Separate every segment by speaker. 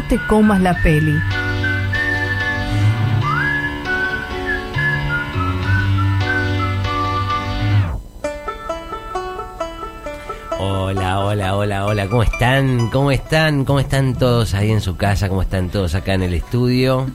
Speaker 1: no te comas la peli.
Speaker 2: Hola, hola, hola, hola, ¿cómo están? ¿Cómo están? ¿Cómo están todos ahí en su casa? ¿Cómo están todos acá en el estudio?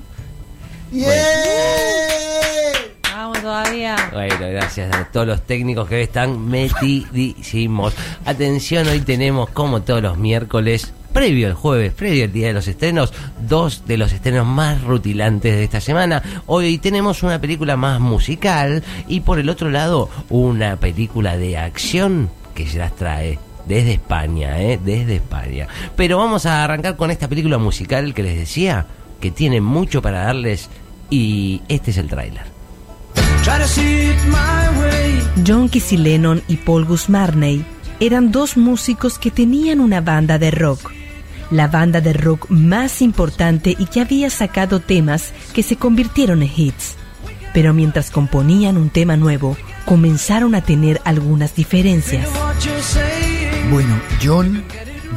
Speaker 3: Vamos todavía.
Speaker 2: Bueno, gracias a todos los técnicos que están metidísimos. Atención, hoy tenemos, como todos los miércoles, previo al jueves, previo al día de los estrenos, dos de los estrenos más rutilantes de esta semana. Hoy tenemos una película más musical y por el otro lado, una película de acción que se las trae desde España, ¿eh? Desde España. Pero vamos a arrancar con esta película musical que les decía, que tiene mucho para darles y este es el tráiler.
Speaker 4: John Kissy Lennon y Paul Guzmarney eran dos músicos que tenían una banda de rock. La banda de rock más importante y que había sacado temas que se convirtieron en hits. Pero mientras componían un tema nuevo, comenzaron a tener algunas diferencias.
Speaker 5: Bueno, John,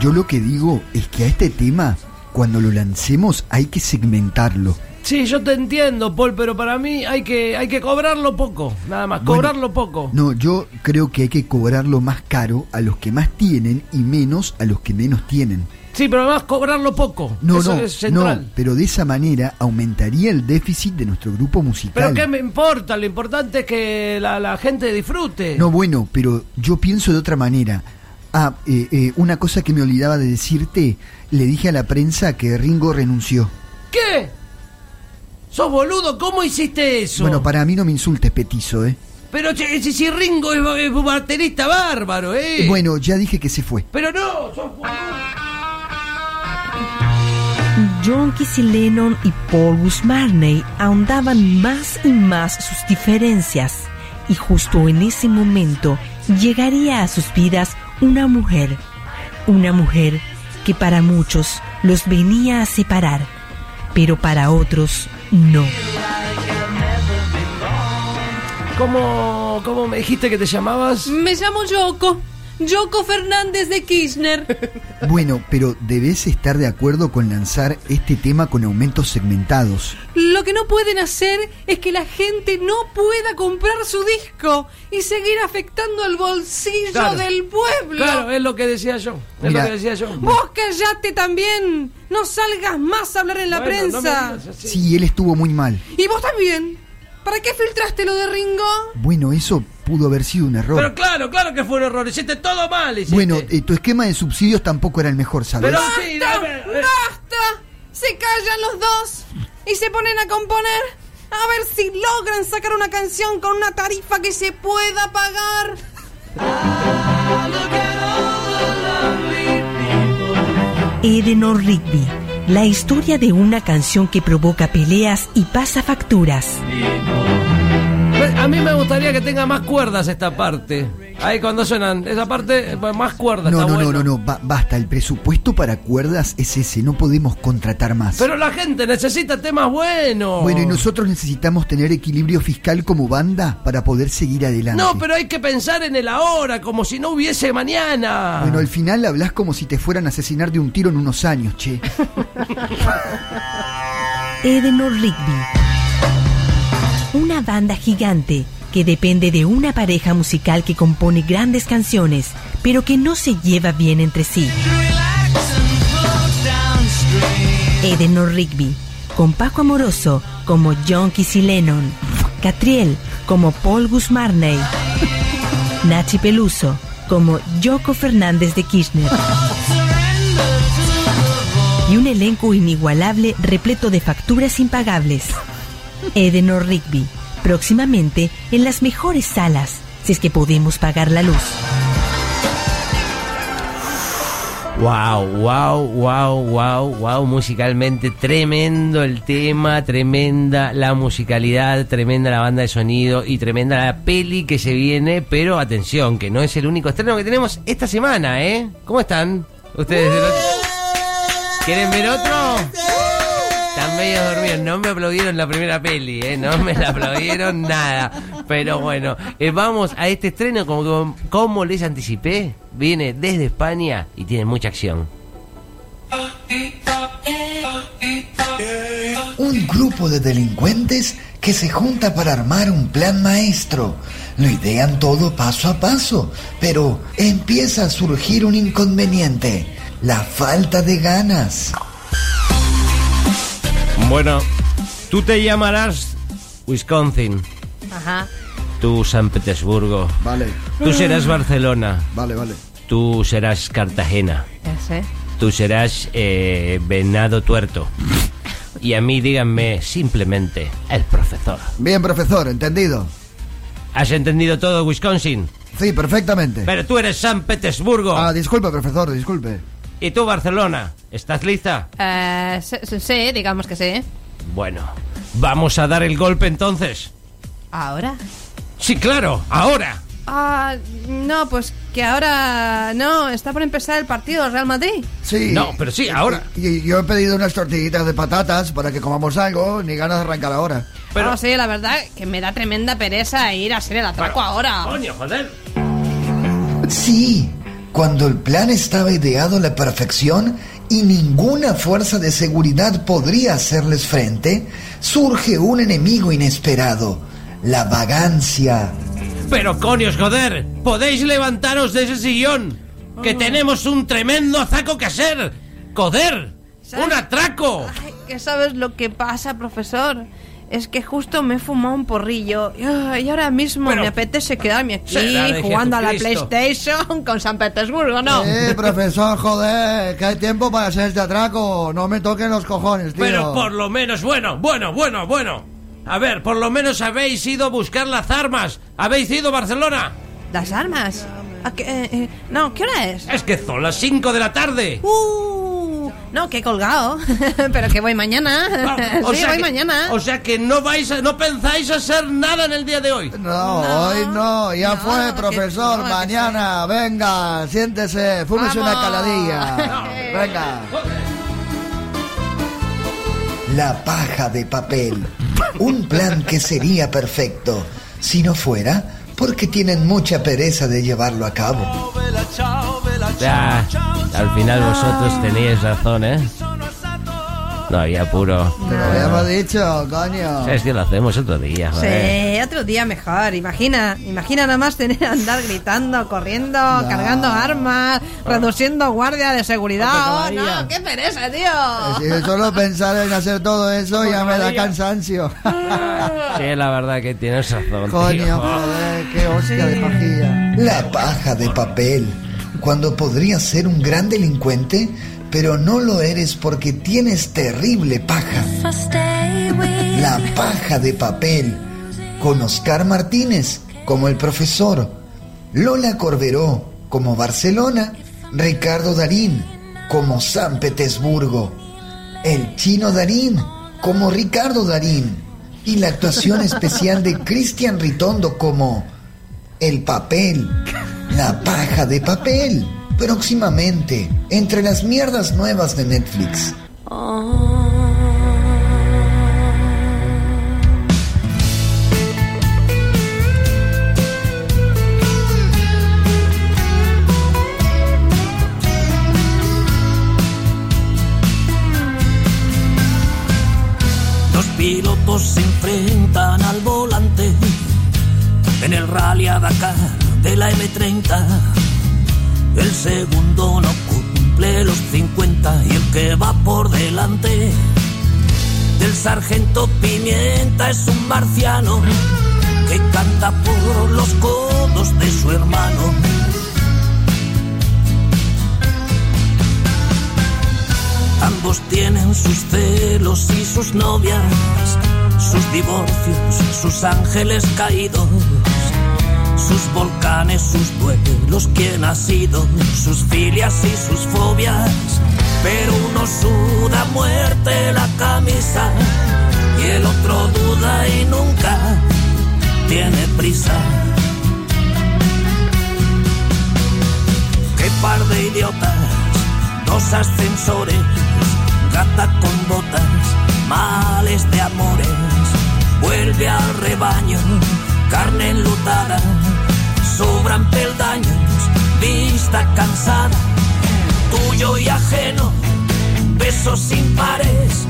Speaker 5: yo lo que digo es que a este tema, cuando lo lancemos, hay que segmentarlo.
Speaker 2: Sí, yo te entiendo, Paul, pero para mí hay que, hay que cobrarlo poco, nada más,
Speaker 5: Bueno,
Speaker 2: cobrarlo poco.
Speaker 5: No, yo creo que hay que cobrarlo más caro a los que más tienen y menos a los que menos tienen.
Speaker 2: Sí, pero además cobrarlo poco.
Speaker 5: No,
Speaker 2: Eso
Speaker 5: no,
Speaker 2: es central.
Speaker 5: no, pero de esa manera aumentaría el déficit de nuestro grupo musical.
Speaker 2: Pero ¿qué me importa? Lo importante es que la, la gente disfrute.
Speaker 5: No, bueno, pero yo pienso de otra manera. Ah, eh, eh, una cosa que me olvidaba de decirte, le dije a la prensa que Ringo renunció.
Speaker 2: ¿Qué? ¿Sos boludo? ¿Cómo hiciste eso?
Speaker 5: Bueno, para mí no me insultes, petizo, ¿eh?
Speaker 2: Pero si, si Ringo es, es un baterista bárbaro, ¿eh?
Speaker 5: Bueno, ya dije que se fue.
Speaker 2: Pero no, sos boludo.
Speaker 4: John Kissy Lennon y Paul Guzmarney ahondaban más y más sus diferencias. Y justo en ese momento llegaría a sus vidas una mujer. Una mujer que para muchos los venía a separar, pero para otros no.
Speaker 2: ¿Cómo, ¿Cómo me dijiste que te llamabas?
Speaker 3: Me llamo Yoko. Yoko Fernández de Kirchner.
Speaker 5: Bueno, pero debes estar de acuerdo con lanzar este tema con aumentos segmentados.
Speaker 3: Lo que no pueden hacer es que la gente no pueda comprar su disco y seguir afectando al bolsillo
Speaker 2: Claro.
Speaker 3: del pueblo.
Speaker 2: Claro, es lo que decía yo. Es
Speaker 5: Mira.
Speaker 2: lo que decía yo.
Speaker 3: Vos callate también. No salgas más a hablar en la
Speaker 2: Bueno, no me
Speaker 3: prensa.
Speaker 2: digas así.
Speaker 5: Sí, él estuvo muy mal.
Speaker 3: y vos también. ¿Para qué filtraste lo de Ringo?
Speaker 5: Bueno, eso pudo haber sido un error.
Speaker 2: Pero claro, claro que fue un error. Hiciste todo mal. hiciste.
Speaker 5: bueno, eh, tu esquema de subsidios tampoco era el mejor, ¿sabes?
Speaker 2: Pero sí,
Speaker 3: ¡Basta!
Speaker 2: dame- eh.
Speaker 3: ¡Basta! Se callan los dos y se ponen a componer. A ver si logran sacar una canción con una tarifa que se pueda pagar.
Speaker 4: Eleanor Rigby, la historia de una canción que provoca peleas y pasa facturas.
Speaker 2: Gustaría que tenga más cuerdas esta parte. Ahí cuando suenan esa parte, más cuerdas.
Speaker 5: No,
Speaker 2: está
Speaker 5: no, no,
Speaker 2: bueno.
Speaker 5: no, no, ba- basta, el presupuesto para cuerdas es ese, no podemos contratar más.
Speaker 2: Pero la gente necesita temas buenos.
Speaker 5: Bueno, y nosotros necesitamos tener equilibrio fiscal como banda para poder seguir adelante.
Speaker 2: No, pero hay que pensar en el ahora, como si no hubiese mañana.
Speaker 5: Bueno, al final hablas como si te fueran a asesinar de un tiro en unos años, che.
Speaker 4: Eleanor Rigby. Una banda gigante que depende de una pareja musical que compone grandes canciones, pero que no se lleva bien entre sí. Eleanor Rigby, con Paco Amoroso como John Kissy Lennon, Catriel como Paul Guzmarney, Nachi Peluso como Yoko Fernández de Kirchner y un elenco inigualable repleto de facturas impagables. Eleanor Rigby, próximamente en las mejores salas, si es que podemos pagar la luz.
Speaker 2: Wow, wow, wow, wow, wow, musicalmente tremendo el tema, tremenda la musicalidad, tremenda la banda de sonido y tremenda la peli que se viene, pero atención, que no es el único estreno que tenemos esta semana, ¿eh? ¿Cómo están? ¿Ustedes del otro- quieren ver otro? Están medio dormidos, no me aplaudieron la primera peli, ¿eh? no me la aplaudieron nada. Pero bueno, eh, vamos a este estreno, como, como les anticipé, viene desde España y tiene mucha acción.
Speaker 5: Un grupo de delincuentes que se junta para armar un plan maestro. Lo idean todo paso a paso, pero empieza a surgir un inconveniente, la falta de ganas.
Speaker 2: Bueno, tú te llamarás Wisconsin,
Speaker 3: Ajá.
Speaker 2: tú San Petersburgo,
Speaker 6: Vale,
Speaker 2: tú serás Barcelona,
Speaker 6: vale, vale.
Speaker 2: tú serás Cartagena,
Speaker 3: Ese.
Speaker 2: tú serás eh, Venado Tuerto. Y a mí díganme simplemente el profesor.
Speaker 6: Bien, profesor, entendido.
Speaker 2: ¿Has entendido todo, Wisconsin?
Speaker 6: Sí, perfectamente.
Speaker 2: Pero tú eres San Petersburgo.
Speaker 6: Ah, disculpe, profesor, disculpe.
Speaker 2: ¿Y tú, Barcelona? ¿Estás lista?
Speaker 3: Eh, sí, digamos que sí.
Speaker 2: Bueno, vamos a dar el golpe entonces.
Speaker 3: ¿Ahora?
Speaker 2: Sí, claro, ahora.
Speaker 3: Ah, no, pues que ahora no, está por empezar el partido del Real Madrid.
Speaker 6: Sí.
Speaker 2: No, pero sí, ahora.
Speaker 6: Y yo he pedido unas tortillitas de patatas para que comamos algo, ni ganas de arrancar ahora.
Speaker 2: Pero-
Speaker 3: No, sí, la verdad que me da tremenda pereza ir a hacer el atraco ahora.
Speaker 2: Coño, joder.
Speaker 5: Sí, cuando el plan estaba ideado a la perfección y ninguna fuerza de seguridad podría hacerles frente, surge un enemigo inesperado, la vagancia.
Speaker 2: Pero coños, joder, podéis levantaros de ese sillón. Que tenemos un tremendo azaco que hacer. Joder,
Speaker 3: ¿Sabes?
Speaker 2: un atraco.
Speaker 3: Ay, ¿Qué sabes lo que pasa, profesor? Es que justo me he fumado un porrillo y ahora mismo
Speaker 2: Pero-
Speaker 3: me apetece quedarme aquí jugando a la. PlayStation con San Petersburgo, ¿no?
Speaker 6: Eh, profesor, joder, que hay tiempo para hacer este atraco. No me toquen los cojones, tío.
Speaker 2: Pero por lo menos, bueno, bueno, bueno, bueno. A ver, por lo menos habéis ido a buscar las armas. ¿Habéis ido a Barcelona?
Speaker 3: ¿Las armas? ¿A qué, eh, eh, no, ¿qué hora es?
Speaker 2: Es que son las 5 de la tarde.
Speaker 3: Uh, no, que he colgado. Pero que voy mañana.
Speaker 2: Ah,
Speaker 3: sí, voy
Speaker 2: que,
Speaker 3: mañana.
Speaker 2: O sea que no vais a, no pensáis hacer nada en el día de hoy.
Speaker 6: No,
Speaker 3: No,
Speaker 6: hoy no, ya
Speaker 3: no,
Speaker 6: fue,
Speaker 3: que-
Speaker 6: profesor.
Speaker 3: no,
Speaker 6: Mañana, venga, siéntese, fúmese una caladilla. Venga.
Speaker 5: La paja de papel. Un plan que sería perfecto, si no fuera porque tienen mucha pereza de llevarlo a cabo.
Speaker 2: Ya, al final vosotros teníais razón, ¿eh? No había apuro.
Speaker 6: Te lo habíamos dicho, coño.
Speaker 2: Es que lo hacemos otro día, joder.
Speaker 3: Sí, otro día mejor. Imagina, imagina nada más tener que andar gritando, corriendo, cargando armas, reduciendo guardia de seguridad. Oh,
Speaker 2: Hombre, María.
Speaker 3: no, qué pereza, tío.
Speaker 6: Si solo pensar en hacer todo eso ya me da cansancio.
Speaker 2: Sí, la verdad que tienes razón.
Speaker 6: Coño,
Speaker 2: tío.
Speaker 6: joder, qué hostia de pajilla.
Speaker 5: La paja de papel. Cuando podrías ser un gran delincuente, pero no lo eres porque tienes terrible paja. La paja de papel. Con Oscar Martínez como el profesor. Lola Corberó como Barcelona. Ricardo Darín como San Petersburgo. El chino Darín como Ricardo Darín. Y la actuación especial de Cristian Ritondo como el papel. La paja de papel. Próximamente, entre las mierdas nuevas de Netflix.
Speaker 7: Los pilotos se enfrentan al volante en el rally a Dakar de la M30. El segundo no cumple los 50 y el que va por delante del sargento Pimienta es un marciano que canta por los codos de su hermano. Ambos tienen sus celos y sus novias, sus divorcios, sus ángeles caídos, sus volcanes, sus duelos, quién ha sido, sus filias y sus fobias. Pero uno suda muerte la camisa y el otro duda y nunca tiene prisa. Qué par de idiotas, dos ascensores, gata con botas, males de amores. Vuelve al rebaño, carne enlutada, vista cansada, tuyo y ajeno. Besos impares